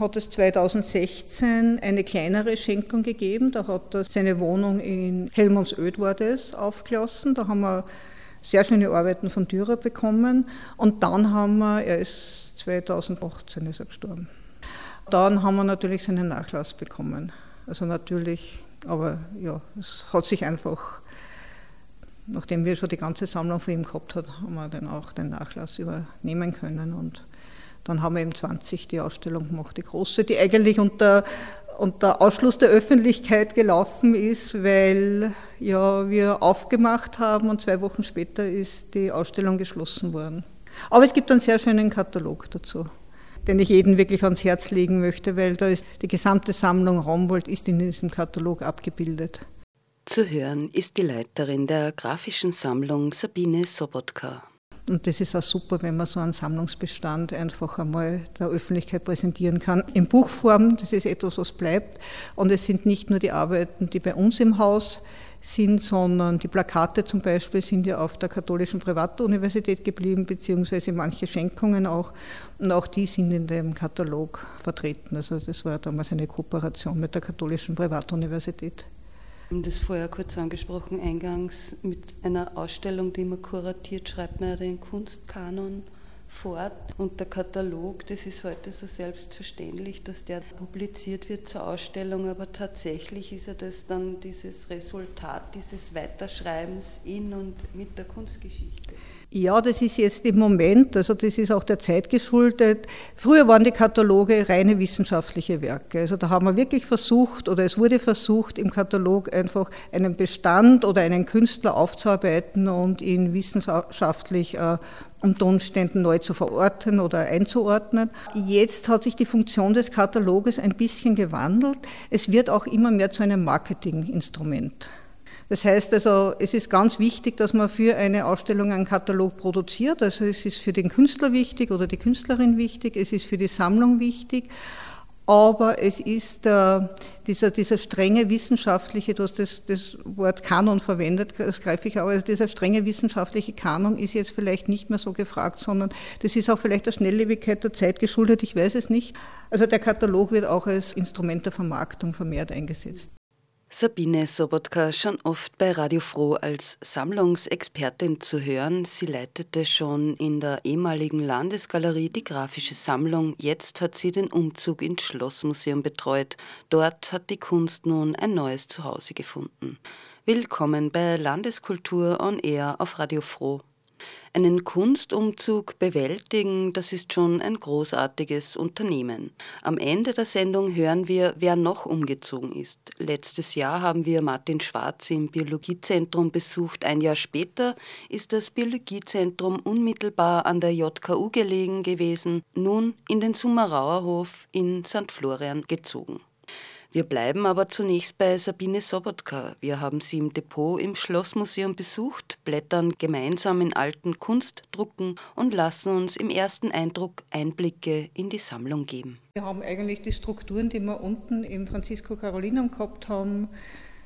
hat es 2016 eine kleinere Schenkung gegeben. Da hat er seine Wohnung in Helmundsöd war das aufgelassen. Da haben wir sehr schöne Arbeiten von Dürer bekommen. Und dann haben wir, er ist 2018 ist er gestorben. Dann haben wir natürlich seinen Nachlass bekommen. Also natürlich, aber ja, es hat sich einfach, nachdem wir schon die ganze Sammlung von ihm gehabt haben, haben wir dann auch den Nachlass übernehmen können. Und dann haben wir im 20 die Ausstellung gemacht, die große, die eigentlich unter, unter Ausschluss der Öffentlichkeit gelaufen ist, weil ja, wir aufgemacht haben und zwei Wochen später ist die Ausstellung geschlossen worden. Aber es gibt einen sehr schönen Katalog dazu, den ich jedem wirklich ans Herz legen möchte, weil da ist die gesamte Sammlung Rombold ist in diesem Katalog abgebildet. Zu hören ist die Leiterin der grafischen Sammlung Sabine Sobotka. Und das ist auch super, wenn man so einen Sammlungsbestand einfach einmal der Öffentlichkeit präsentieren kann. In Buchform, das ist etwas, was bleibt. Und es sind nicht nur die Arbeiten, die bei uns im Haus sind, sondern die Plakate zum Beispiel sind ja auf der katholischen Privatuniversität geblieben, beziehungsweise manche Schenkungen auch. Und auch die sind in dem Katalog vertreten. Also das war damals eine Kooperation mit der katholischen Privatuniversität haben das vorher kurz angesprochen, eingangs mit einer Ausstellung, die man kuratiert, schreibt man den Kunstkanon fort. Und der Katalog, das ist heute so selbstverständlich, dass der publiziert wird zur Ausstellung, aber tatsächlich ist ja das dann dieses Resultat dieses Weiterschreibens in und mit der Kunstgeschichte. Ja, das ist jetzt im Moment, also das ist auch der Zeit geschuldet. Früher waren die Kataloge reine wissenschaftliche Werke. Also da haben wir wirklich versucht, oder es wurde versucht, im Katalog einfach einen Bestand oder einen Künstler aufzuarbeiten und ihn wissenschaftlich äh, unter Umständen neu zu verorten oder einzuordnen. Jetzt hat sich die Funktion des Kataloges ein bisschen gewandelt. Es wird auch immer mehr zu einem Marketinginstrument. Das heißt also, es ist ganz wichtig, dass man für eine Ausstellung einen Katalog produziert. Also es ist für den Künstler wichtig oder die Künstlerin wichtig, es ist für die Sammlung wichtig. Aber es ist äh, dieser, dieser strenge wissenschaftliche, du hast das, das Wort Kanon verwendet, das greife ich auch, also dieser strenge wissenschaftliche Kanon ist jetzt vielleicht nicht mehr so gefragt, sondern das ist auch vielleicht der Schnelllebigkeit der Zeit geschuldet, ich weiß es nicht. Also der Katalog wird auch als Instrument der Vermarktung vermehrt eingesetzt. Sabine Sobotka, schon oft bei Radio Froh als Sammlungsexpertin zu hören. Sie leitete schon in der ehemaligen Landesgalerie die grafische Sammlung. Jetzt hat sie den Umzug ins Schlossmuseum betreut. Dort hat die Kunst nun ein neues Zuhause gefunden. Willkommen bei Landeskultur on Air auf Radio Froh. Einen Kunstumzug bewältigen, das ist schon ein großartiges Unternehmen. Am Ende der Sendung hören wir, wer noch umgezogen ist. Letztes Jahr haben wir Martin Schwarz im Biologiezentrum besucht. Ein Jahr später ist das Biologiezentrum unmittelbar an der JKU gelegen gewesen, nun in den Summerauerhof in St. Florian gezogen. Wir bleiben aber zunächst bei Sabine Sobotka. Wir haben sie im Depot im Schlossmuseum besucht, blättern gemeinsam in alten Kunstdrucken und lassen uns im ersten Eindruck Einblicke in die Sammlung geben. Wir haben eigentlich die Strukturen, die wir unten im Francisco Carolinum gehabt haben,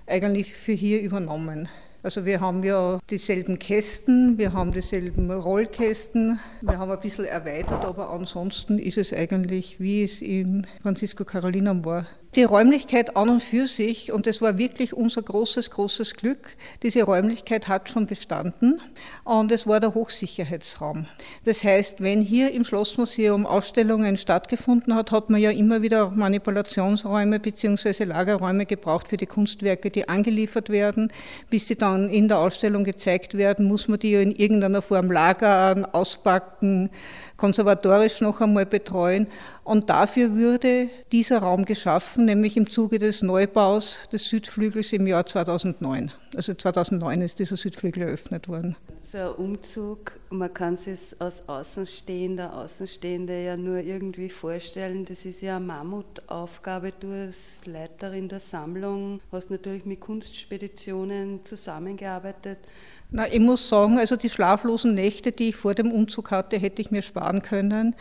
eigentlich für hier übernommen. Also wir haben ja dieselben Kästen, wir haben dieselben Rollkästen, wir haben ein bisschen erweitert, aber ansonsten ist es eigentlich, wie es im Francisco Carolinum war. Die Räumlichkeit an und für sich, und das war wirklich unser großes, großes Glück, diese Räumlichkeit hat schon bestanden und es war der Hochsicherheitsraum. Das heißt, wenn hier im Schlossmuseum Ausstellungen stattgefunden hat, hat man ja immer wieder Manipulationsräume bzw. Lagerräume gebraucht für die Kunstwerke, die angeliefert werden. Bis sie dann in der Ausstellung gezeigt werden, muss man die ja in irgendeiner Form lagern, auspacken, konservatorisch noch einmal betreuen. Und dafür wurde dieser Raum geschaffen, nämlich im Zuge des Neubaus des Südflügels im Jahr 2009. Also 2009 ist dieser Südflügel eröffnet worden. So ein Umzug, man kann sich es als Außenstehender, Außenstehende ja nur irgendwie vorstellen. Das ist ja eine Mammutaufgabe. Du als Leiterin der Sammlung hast natürlich mit Kunstspeditionen zusammengearbeitet. Na, ich muss sagen, also die schlaflosen Nächte, die ich vor dem Umzug hatte, hätte ich mir sparen können.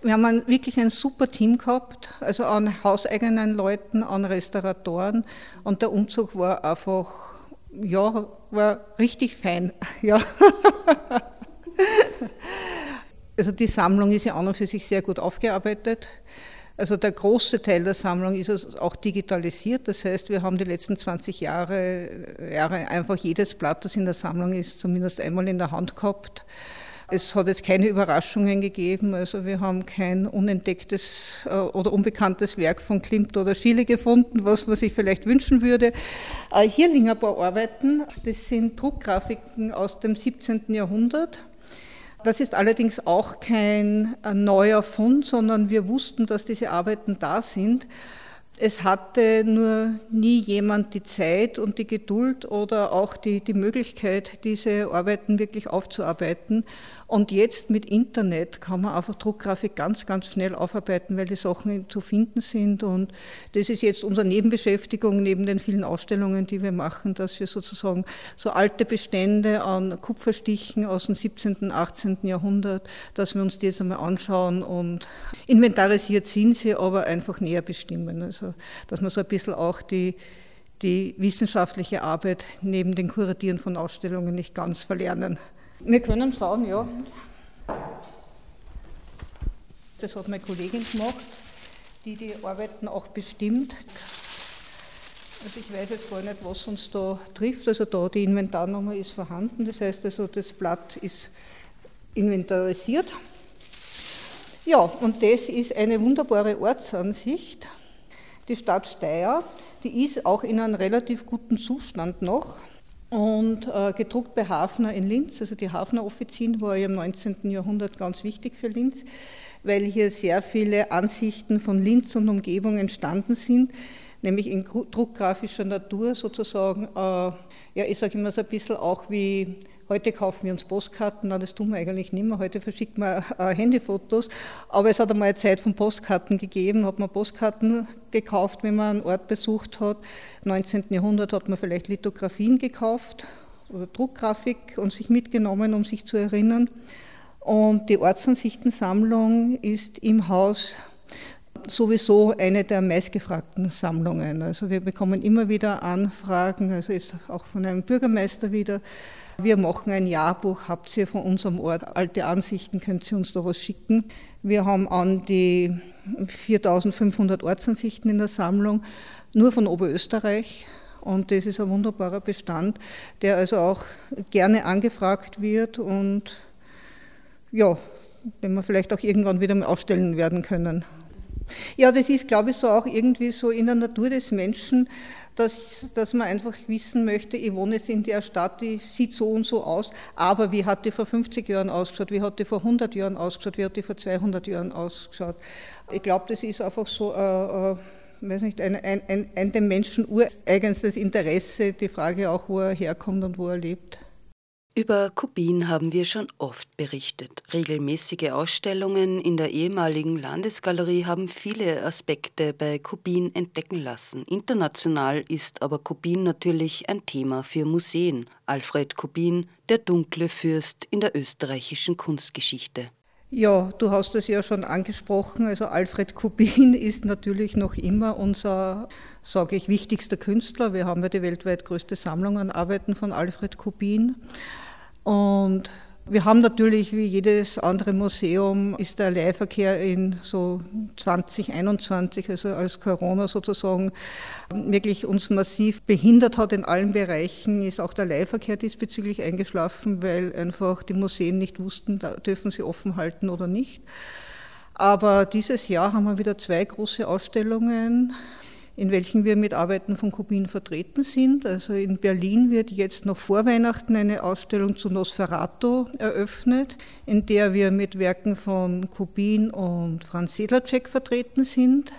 Wir haben wirklich ein super Team gehabt, also an hauseigenen Leuten, an Restauratoren und der Umzug war einfach, ja, war richtig fein, ja. Also die Sammlung ist ja an und für sich sehr gut aufgearbeitet. Also der große Teil der Sammlung ist auch digitalisiert. Das heißt, wir haben die letzten 20 Jahre, Jahre einfach jedes Blatt, das in der Sammlung ist, zumindest einmal in der Hand gehabt. Es hat jetzt keine Überraschungen gegeben. Also wir haben kein unentdecktes äh, oder unbekanntes Werk von Klimt oder Schiele gefunden, was man sich vielleicht wünschen würde. Äh, hier liegen ein paar Arbeiten. Das sind Druckgrafiken aus dem 17. Jahrhundert. Das ist allerdings auch kein äh, neuer Fund, sondern wir wussten, dass diese Arbeiten da sind. Es hatte nur nie jemand die Zeit und die Geduld oder auch die, die Möglichkeit, diese Arbeiten wirklich aufzuarbeiten. Und jetzt mit Internet kann man einfach Druckgrafik ganz, ganz schnell aufarbeiten, weil die Sachen zu finden sind. Und das ist jetzt unsere Nebenbeschäftigung neben den vielen Ausstellungen, die wir machen, dass wir sozusagen so alte Bestände an Kupferstichen aus dem 17., 18. Jahrhundert, dass wir uns die jetzt einmal anschauen und inventarisiert sind sie, aber einfach näher bestimmen. Also, dass man so ein bisschen auch die, die wissenschaftliche Arbeit neben den Kuratieren von Ausstellungen nicht ganz verlernen. Wir können schauen, ja. Das hat meine Kollegin gemacht, die die Arbeiten auch bestimmt. Also ich weiß jetzt gar nicht, was uns da trifft. Also da die Inventarnummer ist vorhanden. Das heißt also, das Blatt ist inventarisiert. Ja, und das ist eine wunderbare Ortsansicht. Die Stadt Steyr, die ist auch in einem relativ guten Zustand noch und äh, gedruckt bei Hafner in Linz. Also die Hafner Offizin war ja im 19. Jahrhundert ganz wichtig für Linz, weil hier sehr viele Ansichten von Linz und Umgebung entstanden sind, nämlich in druckgrafischer Natur sozusagen. Äh, ja, ich sage immer so ein bisschen auch wie Heute kaufen wir uns Postkarten, na, das tun wir eigentlich nicht mehr. Heute verschickt man äh, Handyfotos. Aber es hat einmal eine Zeit von Postkarten gegeben, hat man Postkarten gekauft, wenn man einen Ort besucht hat. Im 19. Jahrhundert hat man vielleicht Lithografien gekauft oder Druckgrafik und sich mitgenommen, um sich zu erinnern. Und die Ortsansichtensammlung ist im Haus sowieso eine der meistgefragten Sammlungen. Also wir bekommen immer wieder Anfragen, also ist auch von einem Bürgermeister wieder, wir machen ein Jahrbuch, habt ihr von unserem Ort alte Ansichten, könnt ihr uns da was schicken. Wir haben an die 4500 Ortsansichten in der Sammlung, nur von Oberösterreich. Und das ist ein wunderbarer Bestand, der also auch gerne angefragt wird und ja, den wir vielleicht auch irgendwann wieder mal aufstellen werden können. Ja, das ist, glaube ich, so auch irgendwie so in der Natur des Menschen, dass, dass man einfach wissen möchte, ich wohne jetzt in der Stadt, die sieht so und so aus, aber wie hat die vor 50 Jahren ausgeschaut, wie hat die vor 100 Jahren ausgeschaut, wie hat die vor 200 Jahren ausgeschaut. Ich glaube, das ist einfach so, äh, äh, weiß nicht, ein, ein, ein, ein dem Menschen ureigenstes Interesse, die Frage auch, wo er herkommt und wo er lebt. Über Kubin haben wir schon oft berichtet. Regelmäßige Ausstellungen in der ehemaligen Landesgalerie haben viele Aspekte bei Kubin entdecken lassen. International ist aber Kubin natürlich ein Thema für Museen. Alfred Kubin, der dunkle Fürst in der österreichischen Kunstgeschichte. Ja, du hast es ja schon angesprochen. Also Alfred Kubin ist natürlich noch immer unser, sage ich, wichtigster Künstler. Wir haben ja die weltweit größte Sammlung an Arbeiten von Alfred Kubin. Und wir haben natürlich, wie jedes andere Museum, ist der Leihverkehr in so 2021, also als Corona sozusagen wirklich uns massiv behindert hat in allen Bereichen, ist auch der Leihverkehr diesbezüglich eingeschlafen, weil einfach die Museen nicht wussten, dürfen sie offen halten oder nicht. Aber dieses Jahr haben wir wieder zwei große Ausstellungen in welchen wir mit Arbeiten von Kubin vertreten sind. Also in Berlin wird jetzt noch vor Weihnachten eine Ausstellung zu Nosferatu eröffnet, in der wir mit Werken von Kubin und Franz Sedlacek vertreten sind.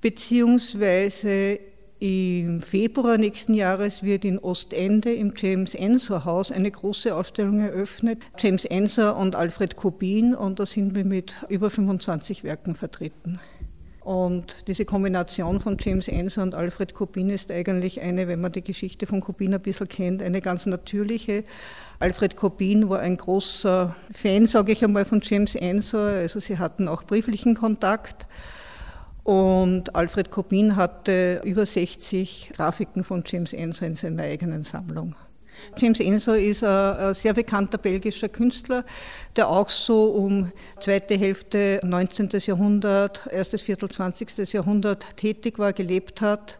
Beziehungsweise im Februar nächsten Jahres wird in Ostende im James Ensor Haus eine große Ausstellung eröffnet. James Ensor und Alfred Kubin und da sind wir mit über 25 Werken vertreten. Und diese Kombination von James Ensor und Alfred Kubin ist eigentlich eine, wenn man die Geschichte von Kubin ein bisschen kennt, eine ganz natürliche. Alfred Kubin war ein großer Fan, sage ich einmal, von James Ensor. Also sie hatten auch brieflichen Kontakt. Und Alfred Kubin hatte über 60 Grafiken von James Ensor in seiner eigenen Sammlung. James Ensor ist ein, sehr bekannter belgischer Künstler, der auch so um zweite Hälfte 19. Jahrhundert, erstes Viertel 20. Jahrhundert tätig war, gelebt hat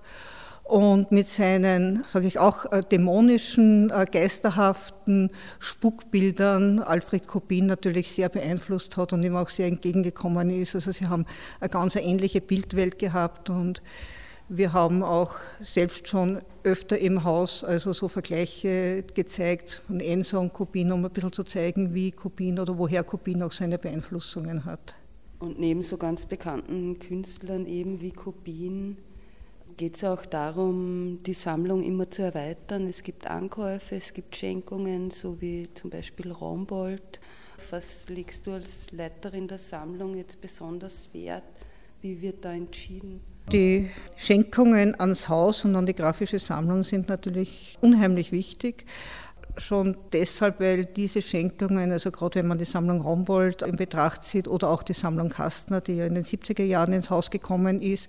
und mit seinen, sage ich auch, äh, dämonischen, äh, geisterhaften Spukbildern Alfred Kopin natürlich sehr beeinflusst hat und ihm auch sehr entgegengekommen ist. Also sie haben eine ganz ähnliche Bildwelt gehabt und wir haben auch selbst schon öfter im Haus also so Vergleiche gezeigt von Enso und Kopin, um ein bisschen zu zeigen, wie Kopin oder woher Kopin auch seine Beeinflussungen hat. Und neben so ganz bekannten Künstlern eben wie Kopin geht es auch darum, die Sammlung immer zu erweitern. Es gibt Ankäufe, es gibt Schenkungen, so wie zum Beispiel Rombold. Was legst du als Leiterin der Sammlung jetzt besonders wert? Wie wird da entschieden? Die Schenkungen ans Haus und an die grafische Sammlung sind natürlich unheimlich wichtig. Schon deshalb, weil diese Schenkungen, also gerade wenn man die Sammlung Rombold in Betracht zieht oder auch die Sammlung Kastner, die ja in den 70er Jahren ins Haus gekommen ist,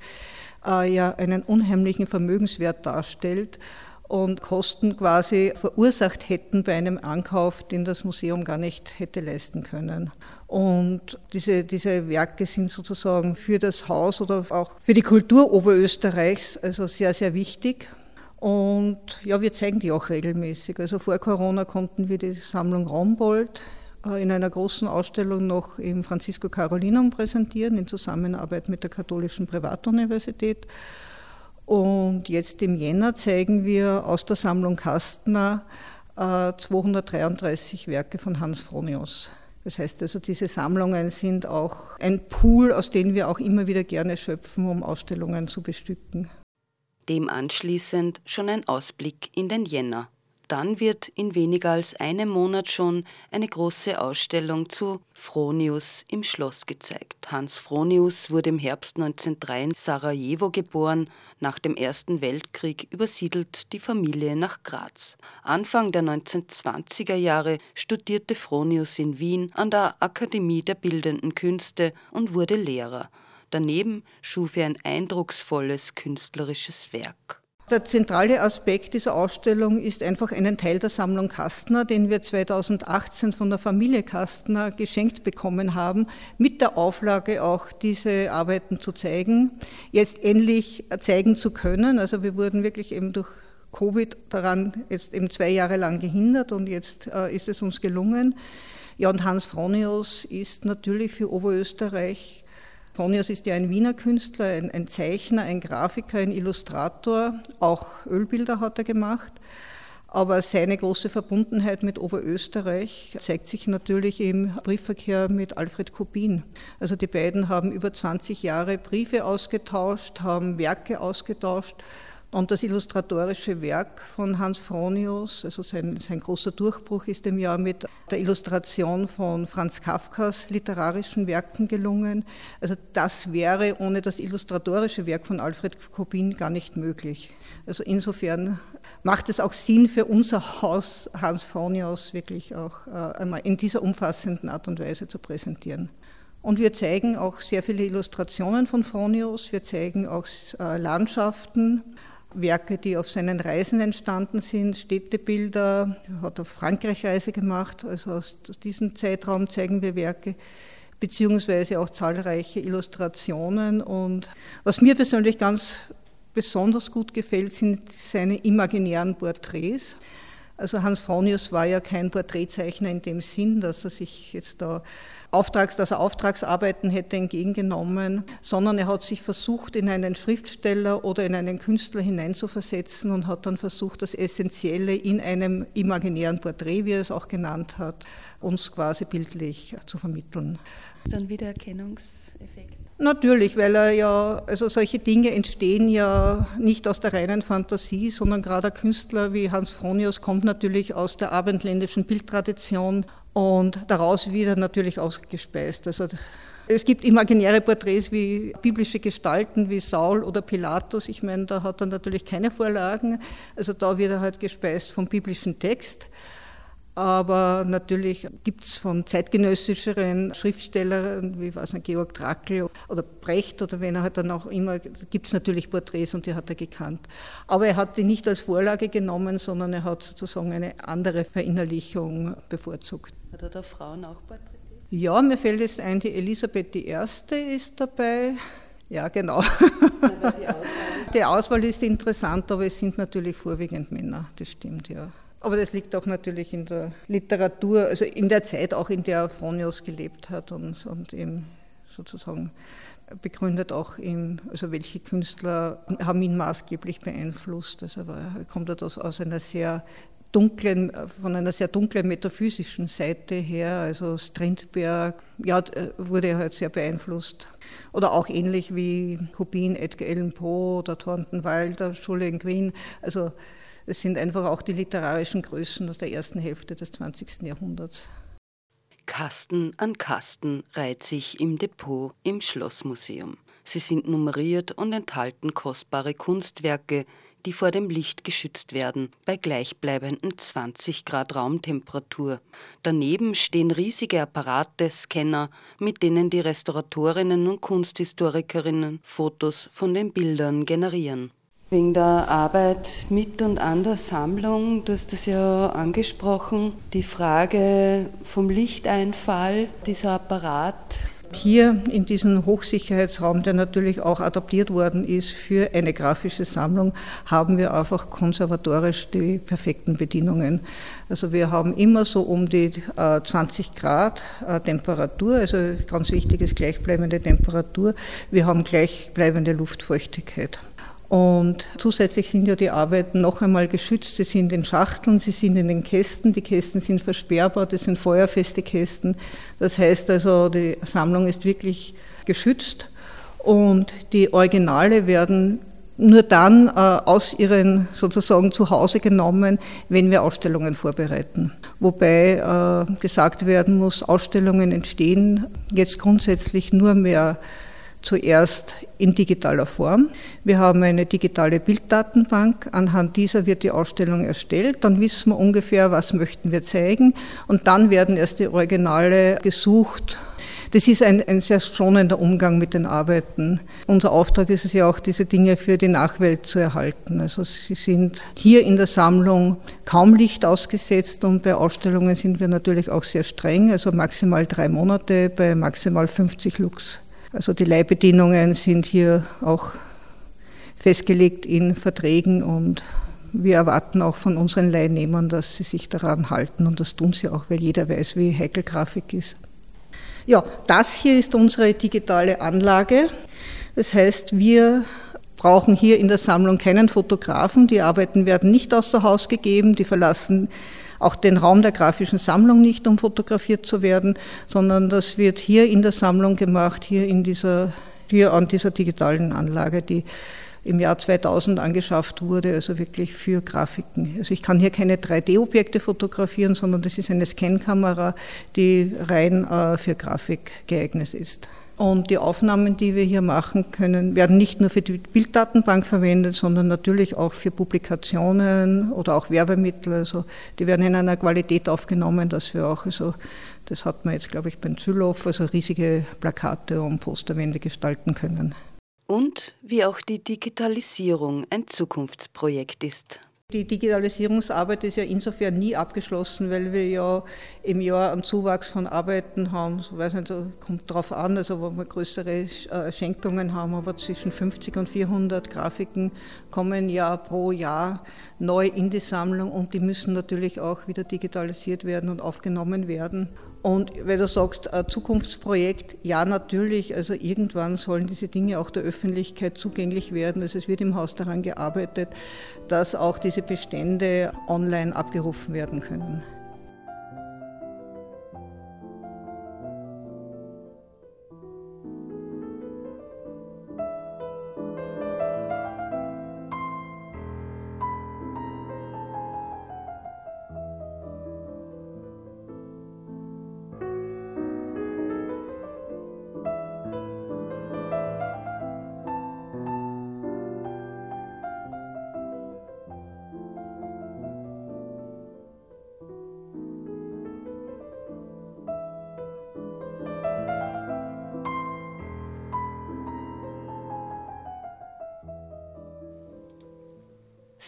äh, ja einen unheimlichen Vermögenswert darstellt und Kosten quasi verursacht hätten bei einem Ankauf, den das Museum gar nicht hätte leisten können. Und diese, diese Werke sind sozusagen für das Haus oder auch für die Kultur Oberösterreichs also sehr, sehr wichtig. Und ja, wir zeigen die auch regelmäßig. Also vor Corona konnten wir die Sammlung Rombold äh, in einer großen Ausstellung noch im Francisco Carolinum präsentieren, in Zusammenarbeit mit der Katholischen Privatuniversität. Und jetzt im Jänner zeigen wir aus der Sammlung Kastner 233 äh, Werke von Hans Fronius. Das heißt also, diese Sammlungen sind auch ein Pool, aus dem wir auch immer wieder gerne schöpfen, um Ausstellungen zu bestücken. Dem anschließend schon ein Ausblick in den Jänner. Dann wird in weniger als einem Monat schon eine große Ausstellung zu Fronius im Schloss gezeigt. Hans Fronius wurde im Herbst 1903 in Sarajevo geboren. Nach dem Ersten Weltkrieg übersiedelt die Familie nach Graz. Anfang der 1920er Jahre studierte Fronius in Wien an der Akademie der Bildenden Künste und wurde Lehrer. Daneben schuf er ein eindrucksvolles künstlerisches Werk. Der zentrale Aspekt dieser Ausstellung ist einfach einen Teil der Sammlung Kastner, den wir 2018 von der Familie Kastner geschenkt bekommen haben, mit der Auflage auch diese Arbeiten zu zeigen, jetzt endlich zeigen zu können. Also wir wurden wirklich eben durch Covid daran jetzt eben zwei Jahre lang gehindert und jetzt äh, ist es uns gelungen. Ja, und Hans Fronius ist natürlich für Oberösterreich Ponius ist ja ein Wiener Künstler, ein, ein, Zeichner, ein Grafiker, ein Illustrator, auch Ölbilder hat er gemacht. Aber seine große Verbundenheit mit Oberösterreich zeigt sich natürlich im Briefverkehr mit Alfred Kubin. Also die beiden haben über 20 Jahre Briefe ausgetauscht, haben Werke ausgetauscht und das illustratorische Werk von Hans Fronius, also sein, sein, großer Durchbruch ist im Jahr mit der Illustration von Franz Kafkas literarischen Werken gelungen. Also das wäre ohne das illustratorische Werk von Alfred Kobin gar nicht möglich. Also insofern macht es auch Sinn für unser Haus, Hans Fronius, wirklich auch äh, einmal in dieser umfassenden Art und Weise zu präsentieren. Und wir zeigen auch sehr viele Illustrationen von Fronius, wir zeigen auch äh, Landschaften, Werke, die auf seinen Reisen entstanden sind, Städtebilder, er hat auf Frankreich-Reise gemacht, also aus diesem Zeitraum zeigen wir Werke, beziehungsweise auch zahlreiche Illustrationen. Und was mir persönlich ganz besonders gut gefällt, sind seine imaginären Porträts. Also Hans Fronius war ja kein Porträtzeichner in dem Sinn, dass er sich jetzt da Auftrags, dass er Auftragsarbeiten hätte entgegengenommen, sondern er hat sich versucht, in einen Schriftsteller oder in einen Künstler hineinzuversetzen und hat dann versucht, das Essentielle in einem imaginären Porträt, wie er es auch genannt hat, uns quasi bildlich zu vermitteln. Dann wieder Erkennungseffekt. Natürlich, weil er ja, also solche Dinge entstehen ja nicht aus der reinen Fantasie, sondern gerade ein Künstler wie Hans Fronius kommt natürlich aus der abendländischen Bildtradition und daraus wieder natürlich ausgespeist. Also es gibt imaginäre Porträts wie biblische Gestalten wie Saul oder Pilatus. Ich meine, da hat er natürlich keine Vorlagen. Also da wird er halt gespeist vom biblischen Text. Aber natürlich gibt es von zeitgenössischeren Schriftstellern, wie weiß nicht, Georg Trakl oder Brecht oder wenn er halt dann auch immer, gibt es natürlich Porträts und die hat er gekannt. Aber er hat die nicht als Vorlage genommen, sondern er hat sozusagen eine andere Verinnerlichung bevorzugt. Hat er da Frauen auch porträtiert? Ja, mir fällt jetzt ein, die Elisabeth I. ist dabei. Ja, genau. Die Auswahl ist interessant, aber es sind natürlich vorwiegend Männer, das stimmt, ja. Aber das liegt auch natürlich in der Literatur, also in der Zeit auch, in der Fronius gelebt hat und, und eben sozusagen begründet auch ihm, also welche Künstler haben ihn maßgeblich beeinflusst. Also er kommt er aus einer sehr dunklen, von einer sehr dunklen metaphysischen Seite her, also Strindberg, ja, wurde halt sehr beeinflusst. Oder auch ähnlich wie Kubin, Edgar Allan Poe oder Thornton Wilder, Julian Green. Also es sind einfach auch die literarischen Größen aus der ersten Hälfte des 20. Jahrhunderts. Kasten an Kasten reiht sich im Depot im Schlossmuseum. Sie sind nummeriert und enthalten kostbare Kunstwerke, die vor dem Licht geschützt werden, bei gleichbleibenden 20 Grad Raumtemperatur. Daneben stehen riesige Apparate, Scanner, mit denen die Restauratorinnen und Kunsthistorikerinnen Fotos von den Bildern generieren. Wegen der Arbeit mit und an der Sammlung, du hast das ja angesprochen, die Frage vom Lichteinfall, dieser Apparat. Hier in diesem Hochsicherheitsraum, der natürlich auch adaptiert worden ist für eine grafische Sammlung, haben wir einfach konservatorisch die perfekten Bedingungen. Also wir haben immer so um die 20 äh, Grad äh, Temperatur, also ganz wichtig ist gleichbleibende Temperatur. Wir haben gleichbleibende Luftfeuchtigkeit. Und zusätzlich sind ja die Arbeiten noch einmal geschützt. Sie sind in Schachteln, sie sind in den Kästen. Die Kästen sind versperrbar, das sind feuerfeste Kästen. Das heißt also, die Sammlung ist wirklich geschützt. Und die Originale werden nur dann äh, aus ihren sozusagen Zuhause genommen, wenn wir Ausstellungen vorbereiten. Wobei äh, gesagt werden muss, Ausstellungen entstehen jetzt grundsätzlich nur mehr zuerst in digitaler Form. Wir haben eine digitale Bilddatenbank. Anhand dieser wird die Ausstellung erstellt. Dann wissen wir ungefähr, was möchten wir zeigen. Und dann werden erst die Originale gesucht. Das ist ein, ein sehr schonender Umgang mit den Arbeiten. Unser Auftrag ist es ja auch, diese Dinge für die Nachwelt zu erhalten. Also sie sind hier in der Sammlung kaum Licht ausgesetzt und bei Ausstellungen sind wir natürlich auch sehr streng, also maximal drei Monate bei maximal 50 Lux. Also die Leihbedingungen sind hier auch festgelegt in Verträgen und wir erwarten auch von unseren Leihnehmern, dass sie sich daran halten und das tun sie auch, weil jeder weiß, wie heikel Grafik ist. Ja, das hier ist unsere digitale Anlage. Das heißt, wir brauchen hier in der Sammlung keinen Fotografen. Die Arbeiten werden nicht außer Haus gegeben, die verlassen auch den Raum der grafischen Sammlung nicht, um fotografiert zu werden, sondern das wird hier in der Sammlung gemacht, hier in dieser, hier an dieser digitalen Anlage, die im Jahr 2000 angeschafft wurde, also wirklich für Grafiken. Also ich kann hier keine 3D-Objekte fotografieren, sondern das ist eine Scankamera, die rein äh, für Grafik geeignet ist. Und die Aufnahmen, die wir hier machen können, werden nicht nur für die Bilddatenbank verwendet, sondern natürlich auch für Publikationen oder auch Werbemittel. Also die werden in einer Qualität aufgenommen, dass wir auch, also das hat man jetzt, glaube ich, beim Zülow, also riesige Plakate und Posterwände gestalten können. Und wie auch die Digitalisierung ein Zukunftsprojekt ist. Die Digitalisierungsarbeit ist ja insofern nie abgeschlossen, weil wir ja im Jahr einen Zuwachs von Arbeiten haben. So weiß nicht, kommt darauf an, also wo wir größere äh, Schenkungen haben, aber zwischen 50 und 400 Grafiken kommen ja pro Jahr neu in die Sammlung und die müssen natürlich auch wieder digitalisiert werden und aufgenommen werden. Und wenn du sagst, ein Zukunftsprojekt, ja natürlich, also irgendwann sollen diese Dinge auch der Öffentlichkeit zugänglich werden. Also es wird im Haus daran gearbeitet, dass auch diese Bestände online abgerufen werden können.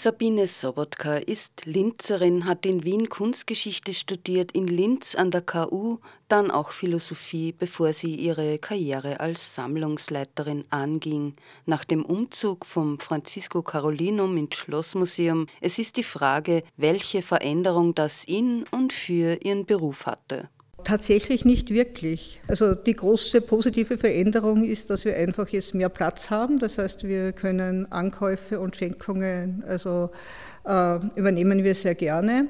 Sabine Sobotka ist Linzerin, hat in Wien Kunstgeschichte studiert, in Linz an der KU, dann auch Philosophie, bevor sie ihre Karriere als Sammlungsleiterin anging. Nach dem Umzug vom Francisco Carolinum ins Schlossmuseum, es ist die Frage, welche Veränderung das in und für ihren Beruf hatte. Tatsächlich nicht wirklich. Also die große positive Veränderung ist, dass wir einfach jetzt mehr Platz haben. Das heißt, wir können Ankäufe und Schenkungen, also äh, übernehmen wir sehr gerne.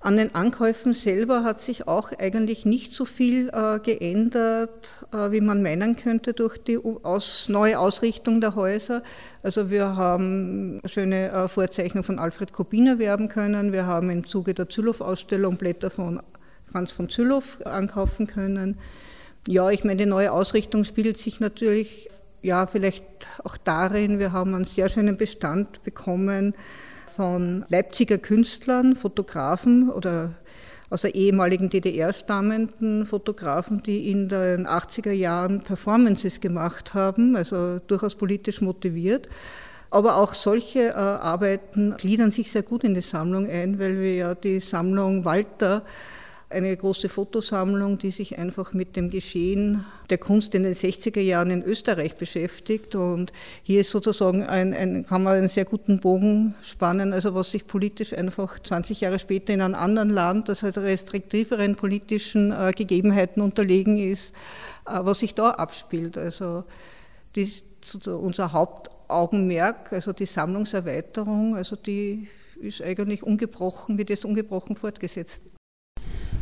An den Ankäufen selber hat sich auch eigentlich nicht so viel äh, geändert, äh, wie man meinen könnte durch die aus, neue Ausrichtung der Häuser. Also wir haben schöne äh, Vorzeichnungen von Alfred Kubiner werben können. Wir haben im Zuge der Zülow-Ausstellung Blätter von Franz von Zülow ankaufen können. Ja, ich meine, die neue Ausrichtung spiegelt sich natürlich ja vielleicht auch darin, wir haben einen sehr schönen Bestand bekommen von Leipziger Künstlern, Fotografen oder aus der ehemaligen DDR stammenden Fotografen, die in den 80er Jahren Performances gemacht haben, also durchaus politisch motiviert. Aber auch solche äh, Arbeiten gliedern sich sehr gut in die Sammlung ein, weil wir ja die Sammlung Walter eine große Fotosammlung, die sich einfach mit dem Geschehen der Kunst in den 60er Jahren in Österreich beschäftigt. Und hier ist sozusagen ein, ein, kann man einen sehr guten Bogen spannen, also was sich politisch einfach 20 Jahre später in einem anderen Land, das halt restriktiveren politischen äh, Gegebenheiten unterlegen ist, äh, was sich da abspielt. Also die, unser Hauptaugenmerk, also die Sammlungserweiterung, also die ist eigentlich ungebrochen, wird jetzt ungebrochen fortgesetzt.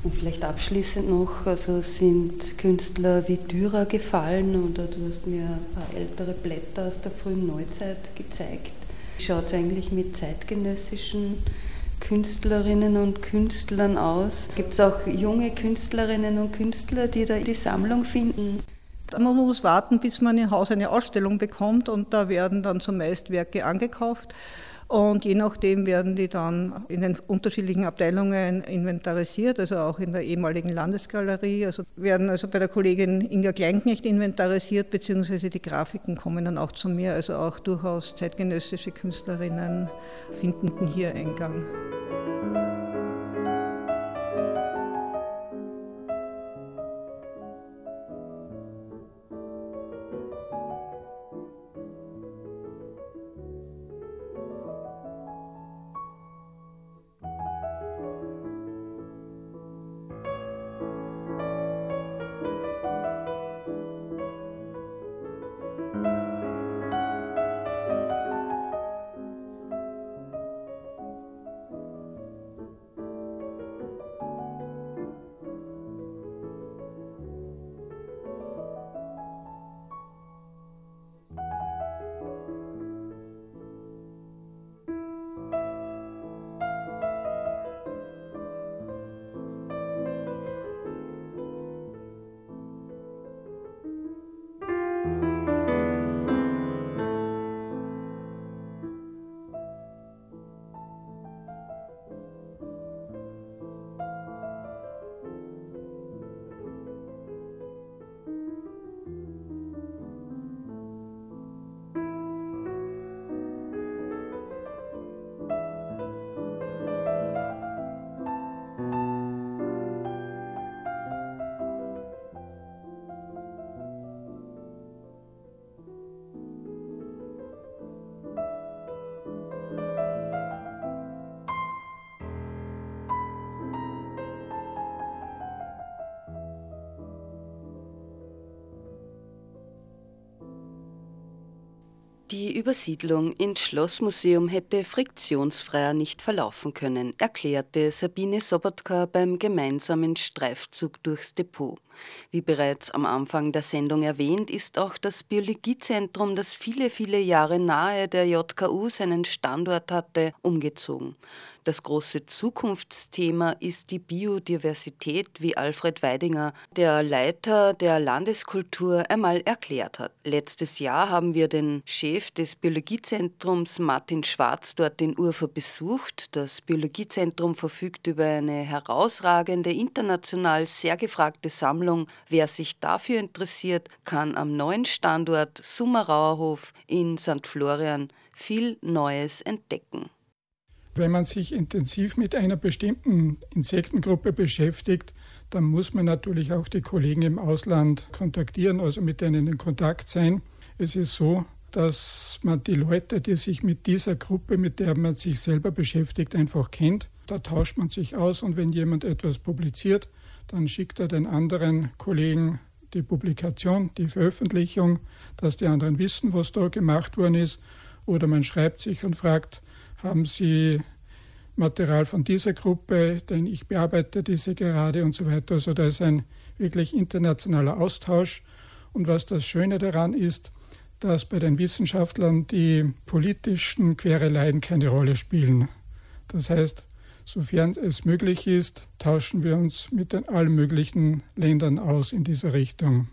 Und vielleicht abschließend noch, also sind Künstler wie Dürer gefallen oder du hast mir ein paar ältere Blätter aus der frühen Neuzeit gezeigt. Schaut es eigentlich mit zeitgenössischen Künstlerinnen und Künstlern aus? Gibt es auch junge Künstlerinnen und Künstler, die da die Sammlung finden? Man muss warten, bis man im Haus eine Ausstellung bekommt und da werden dann zumeist Werke angekauft. Und je nachdem werden die dann in den unterschiedlichen Abteilungen inventarisiert, also auch in der ehemaligen Landesgalerie. Also werden also bei der Kollegin Inga Kleinknecht inventarisiert, beziehungsweise die Grafiken kommen dann auch zu mir. Also auch durchaus zeitgenössische Künstlerinnen finden hier Eingang. Die Übersiedlung ins Schlossmuseum hätte friktionsfreier nicht verlaufen können, erklärte Sabine Sobotka beim gemeinsamen Streifzug durchs Depot. Wie bereits am Anfang der Sendung erwähnt, ist auch das Biologiezentrum, das viele, viele Jahre nahe der JKU seinen Standort hatte, umgezogen. Das große Zukunftsthema ist die Biodiversität, wie Alfred Weidinger, der Leiter der Landeskultur, einmal erklärt hat. Letztes Jahr haben wir den Chef des Biologiezentrums Martin Schwarz dort in Urfa besucht. Das Biologiezentrum verfügt über eine herausragende, international sehr gefragte Sammlung. Wer sich dafür interessiert, kann am neuen Standort Summerauerhof in St. Florian viel Neues entdecken. Wenn man sich intensiv mit einer bestimmten Insektengruppe beschäftigt, dann muss man natürlich auch die Kollegen im Ausland kontaktieren, also mit denen in Kontakt sein. Es ist so, dass man die Leute, die sich mit dieser Gruppe, mit der man sich selber beschäftigt, einfach kennt. Da tauscht man sich aus und wenn jemand etwas publiziert, dann schickt er den anderen Kollegen die Publikation, die Veröffentlichung, dass die anderen wissen, was da gemacht worden ist. Oder man schreibt sich und fragt, haben Sie Material von dieser Gruppe, denn ich bearbeite diese gerade und so weiter. Also da ist ein wirklich internationaler Austausch. Und was das Schöne daran ist, dass bei den Wissenschaftlern die politischen Quereleien keine Rolle spielen. Das heißt, sofern es möglich ist, tauschen wir uns mit den allen möglichen Ländern aus in dieser Richtung.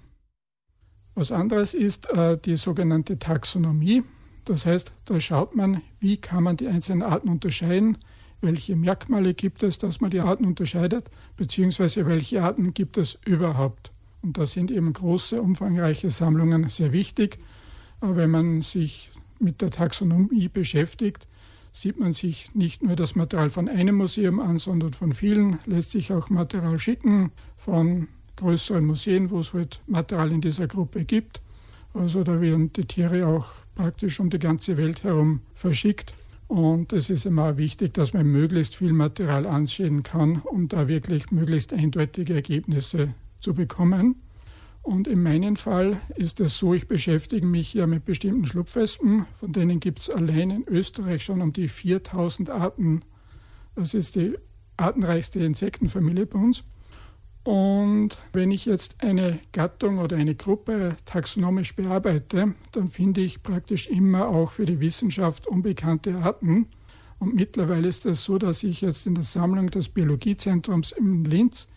Was anderes ist äh, die sogenannte Taxonomie. Das heißt, da schaut man, wie kann man die einzelnen Arten unterscheiden, welche Merkmale gibt es, dass man die Arten unterscheidet, beziehungsweise welche Arten gibt es überhaupt. Und da sind eben große, umfangreiche Sammlungen sehr wichtig. Aber wenn man sich mit der Taxonomie beschäftigt, sieht man sich nicht nur das Material von einem Museum an, sondern von vielen, lässt sich auch Material schicken von größeren Museen, wo es halt Material in dieser Gruppe gibt. Also da werden die Tiere auch praktisch um die ganze Welt herum verschickt. Und es ist immer wichtig, dass man möglichst viel Material ansehen kann, um da wirklich möglichst eindeutige Ergebnisse zu bekommen. Und in meinem Fall ist es so, ich beschäftige mich ja mit bestimmten Schlupfwespen, von denen gibt es allein in Österreich schon um die 4000 Arten. Das ist die artenreichste Insektenfamilie bei uns. Und wenn ich jetzt eine Gattung oder eine Gruppe taxonomisch bearbeite, dann finde ich praktisch immer auch für die Wissenschaft unbekannte Arten. Und mittlerweile ist es so, dass ich jetzt in der Sammlung des Biologiezentrums in Linz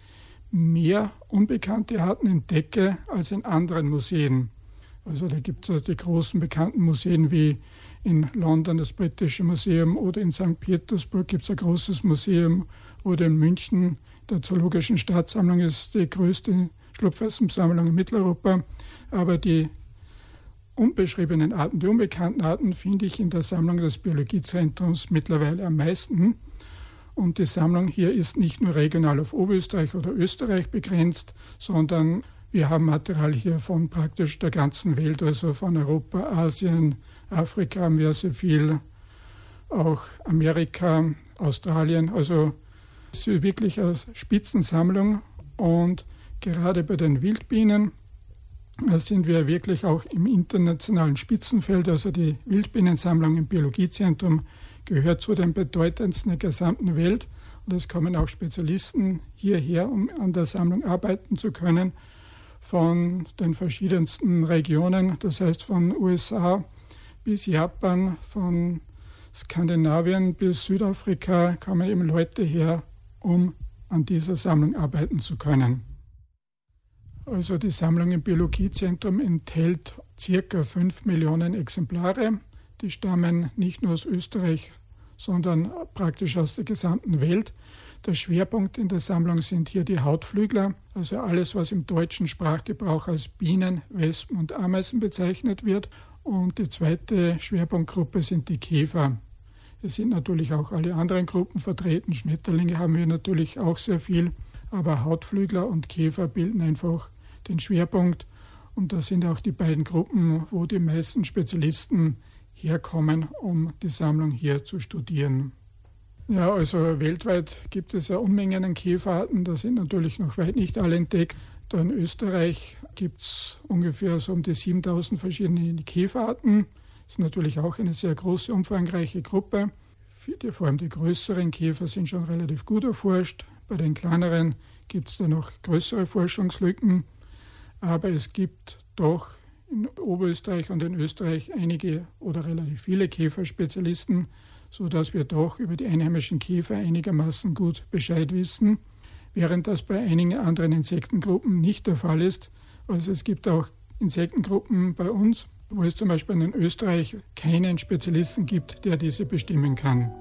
mehr unbekannte Arten entdecke als in anderen Museen. Also da gibt es die großen bekannten Museen wie in London das Britische Museum oder in St. Petersburg gibt es ein großes Museum oder in München der Zoologischen Staatssammlung ist die größte Schlupfwespensammlung in Mitteleuropa, aber die unbeschriebenen Arten, die unbekannten Arten finde ich in der Sammlung des Biologiezentrums mittlerweile am meisten. Und die Sammlung hier ist nicht nur regional auf Oberösterreich oder Österreich begrenzt, sondern wir haben Material hier von praktisch der ganzen Welt, also von Europa, Asien, Afrika haben wir sehr viel, auch Amerika, Australien. Also es ist wirklich eine Spitzensammlung und gerade bei den Wildbienen sind wir wirklich auch im internationalen Spitzenfeld. Also die Wildbienensammlung im Biologiezentrum gehört zu den bedeutendsten der gesamten Welt. Und es kommen auch Spezialisten hierher, um an der Sammlung arbeiten zu können, von den verschiedensten Regionen, das heißt von USA bis Japan, von Skandinavien bis Südafrika kommen eben Leute her, um an dieser Sammlung arbeiten zu können. Also die Sammlung im Biologiezentrum enthält circa 5 Millionen Exemplare. Die stammen nicht nur aus Österreich, sondern praktisch aus der gesamten Welt. Der Schwerpunkt in der Sammlung sind hier die Hautflügler, also alles, was im deutschen Sprachgebrauch als Bienen, Wespen und Ameisen bezeichnet wird. Und die zweite Schwerpunktgruppe sind die Käfer. Es sind natürlich auch alle anderen Gruppen vertreten. Schmetterlinge haben wir natürlich auch sehr viel, aber Hautflügler und Käfer bilden einfach den Schwerpunkt. Und das sind auch die beiden Gruppen, wo die meisten Spezialisten herkommen, um die Sammlung hier zu studieren. Ja, also weltweit gibt es ja Unmengen an Käferarten. Da sind natürlich noch weit nicht alle entdeckt. Da in Österreich gibt es ungefähr so um die 7000 verschiedene Käferarten. Das ist natürlich auch eine sehr große, umfangreiche Gruppe. Vor allem die größeren Käfer sind schon relativ gut erforscht. Bei den kleineren gibt es da noch größere Forschungslücken. Aber es gibt doch in Oberösterreich und in Österreich einige oder relativ viele Käferspezialisten, sodass wir doch über die einheimischen Käfer einigermaßen gut Bescheid wissen, während das bei einigen anderen Insektengruppen nicht der Fall ist. Also es gibt auch Insektengruppen bei uns, wo es zum Beispiel in Österreich keinen Spezialisten gibt, der diese bestimmen kann.